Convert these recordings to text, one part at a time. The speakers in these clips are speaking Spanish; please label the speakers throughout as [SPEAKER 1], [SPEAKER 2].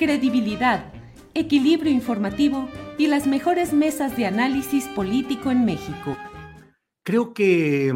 [SPEAKER 1] credibilidad, equilibrio informativo y las mejores mesas de análisis político en México.
[SPEAKER 2] Creo que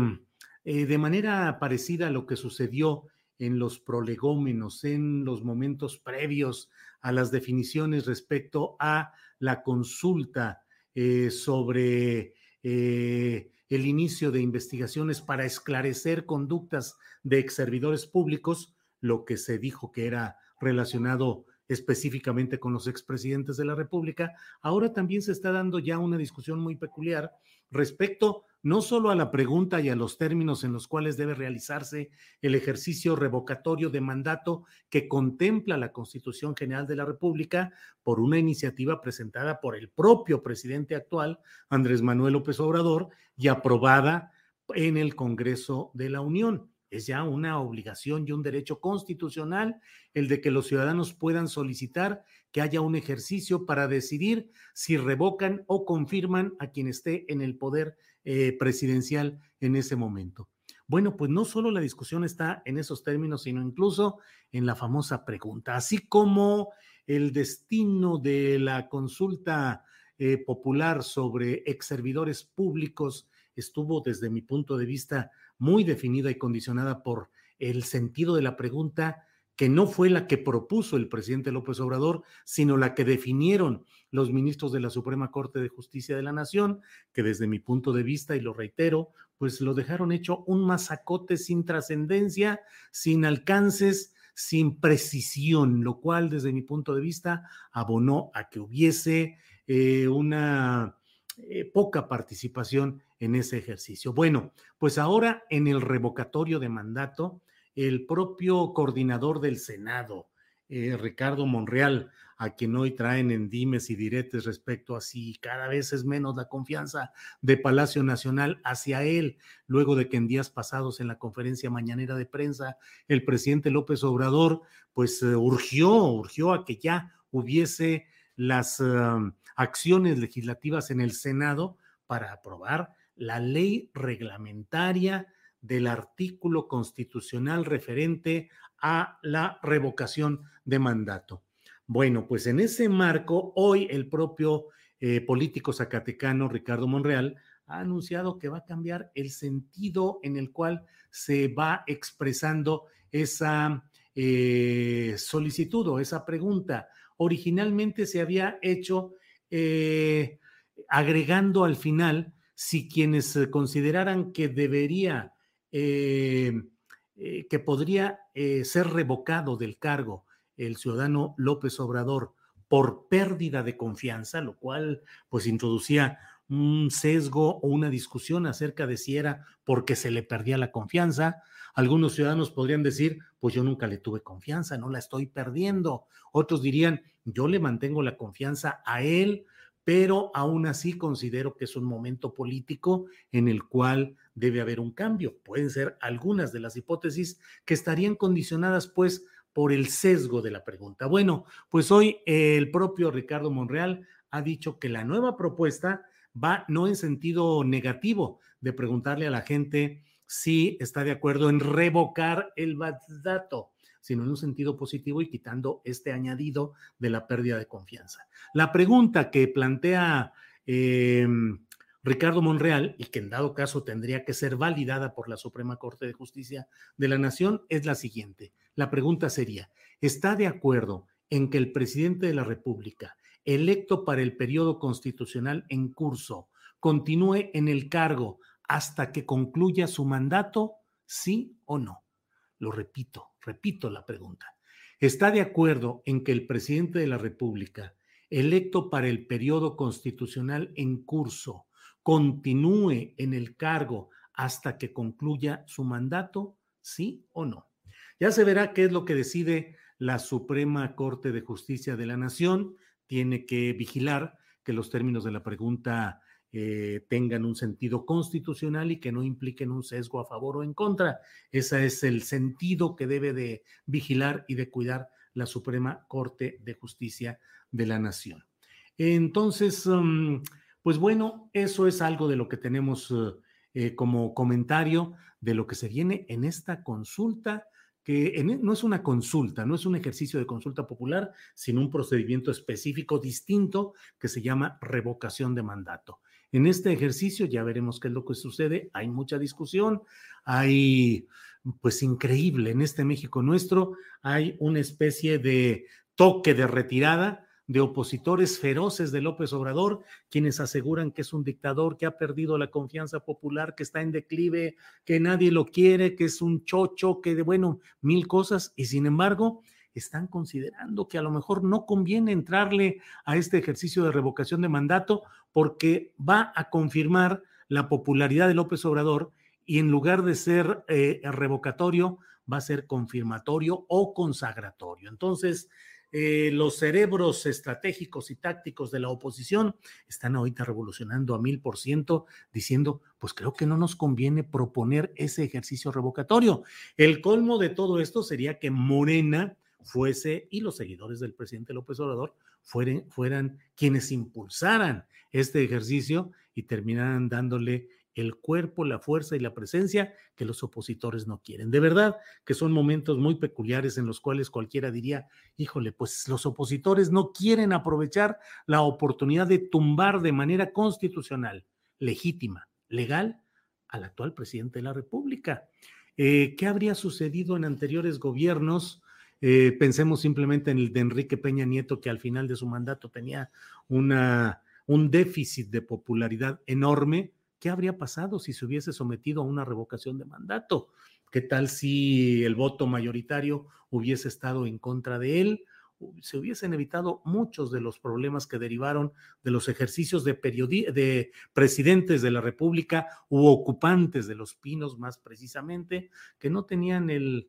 [SPEAKER 2] eh, de manera parecida a lo que sucedió en los prolegómenos, en los momentos previos a las definiciones respecto a la consulta eh, sobre eh, el inicio de investigaciones para esclarecer conductas de ex servidores públicos, lo que se dijo que era relacionado específicamente con los expresidentes de la República, ahora también se está dando ya una discusión muy peculiar respecto no solo a la pregunta y a los términos en los cuales debe realizarse el ejercicio revocatorio de mandato que contempla la Constitución General de la República por una iniciativa presentada por el propio presidente actual, Andrés Manuel López Obrador, y aprobada en el Congreso de la Unión. Es ya una obligación y un derecho constitucional el de que los ciudadanos puedan solicitar que haya un ejercicio para decidir si revocan o confirman a quien esté en el poder eh, presidencial en ese momento. Bueno, pues no solo la discusión está en esos términos, sino incluso en la famosa pregunta, así como el destino de la consulta eh, popular sobre ex servidores públicos estuvo desde mi punto de vista muy definida y condicionada por el sentido de la pregunta que no fue la que propuso el presidente López Obrador, sino la que definieron los ministros de la Suprema Corte de Justicia de la Nación, que desde mi punto de vista, y lo reitero, pues lo dejaron hecho un masacote sin trascendencia, sin alcances, sin precisión, lo cual desde mi punto de vista abonó a que hubiese eh, una eh, poca participación en ese ejercicio. Bueno, pues ahora en el revocatorio de mandato, el propio coordinador del Senado, eh, Ricardo Monreal, a quien hoy traen en dimes y diretes respecto a si cada vez es menos la confianza de Palacio Nacional hacia él, luego de que en días pasados en la conferencia mañanera de prensa el presidente López Obrador pues eh, urgió, urgió a que ya hubiese las acciones legislativas en el Senado para aprobar la ley reglamentaria del artículo constitucional referente a la revocación de mandato. Bueno, pues en ese marco, hoy el propio eh, político zacatecano Ricardo Monreal ha anunciado que va a cambiar el sentido en el cual se va expresando esa eh, solicitud o esa pregunta. Originalmente se había hecho eh, agregando al final si quienes consideraran que debería eh, eh, que podría eh, ser revocado del cargo el ciudadano López Obrador por pérdida de confianza, lo cual pues introducía un sesgo o una discusión acerca de si era porque se le perdía la confianza. Algunos ciudadanos podrían decir, pues yo nunca le tuve confianza, no la estoy perdiendo. Otros dirían, yo le mantengo la confianza a él pero aún así considero que es un momento político en el cual debe haber un cambio. Pueden ser algunas de las hipótesis que estarían condicionadas pues por el sesgo de la pregunta. Bueno, pues hoy el propio Ricardo Monreal ha dicho que la nueva propuesta va no en sentido negativo de preguntarle a la gente si está de acuerdo en revocar el mandato, sino en un sentido positivo y quitando este añadido de la pérdida de confianza. La pregunta que plantea em, Ricardo Monreal, y que en dado caso tendría que ser validada por la Suprema Corte de Justicia de la Nación, es la siguiente. La pregunta sería, ¿está de acuerdo en que el presidente de la República, electo para el periodo constitucional en curso, continúe en el cargo hasta que concluya su mandato, sí o no? Lo repito, repito la pregunta. ¿Está de acuerdo en que el presidente de la República, electo para el periodo constitucional en curso, continúe en el cargo hasta que concluya su mandato, sí o no? Ya se verá qué es lo que decide la Suprema Corte de Justicia de la Nación. Tiene que vigilar que los términos de la pregunta eh, tengan un sentido constitucional y que no impliquen un sesgo a favor o en contra. Ese es el sentido que debe de vigilar y de cuidar la Suprema Corte de Justicia de la Nación. Entonces, mm, pues bueno, eso es algo de lo que tenemos eh, como comentario de lo que se viene en esta consulta que e, no es una consulta, no es un ejercicio de consulta popular, sino un procedimiento específico distinto que se llama revocación de mandato. En este ejercicio ya veremos qué es lo que sucede. Hay mucha discusión, hay, pues increíble, en este México nuestro hay una especie de toque de retirada de opositores feroces de López Obrador, quienes aseguran que es un dictador que ha perdido la confianza popular, que está en declive, que nadie lo quiere, que es un chocho, que de bueno, mil cosas, y sin embargo, están considerando que a lo mejor no conviene entrarle a este ejercicio de revocación de mandato porque va a confirmar la popularidad de López Obrador y en lugar de ser eh, revocatorio, va a ser confirmatorio o consagratorio. Entonces, eh, los cerebros estratégicos y tácticos de la oposición están ahorita revolucionando a mil por ciento, diciendo, pues creo que no nos conviene proponer ese ejercicio revocatorio. El colmo de todo esto sería que Morena fuese y los seguidores del presidente López Obrador fueran, fueran quienes impulsaran este ejercicio y terminaran dándole el cuerpo, la fuerza y la presencia que los opositores no quieren. De verdad que son momentos muy peculiares en los cuales cualquiera diría, híjole, pues los opositores no quieren aprovechar la oportunidad de tumbar de manera constitucional, legítima, legal, al actual presidente de la República. Eh, ¿Qué habría sucedido en anteriores gobiernos? Eh, pensemos simplemente en el de Enrique Peña Nieto, que al final de su mandato tenía una, un déficit de popularidad enorme. ¿Qué habría pasado si se hubiese sometido a una revocación de mandato? ¿Qué tal si el voto mayoritario hubiese estado en contra de él? Se hubiesen evitado muchos de los problemas que derivaron de los ejercicios de, de presidentes de la República u ocupantes de los pinos, más precisamente, que no tenían el,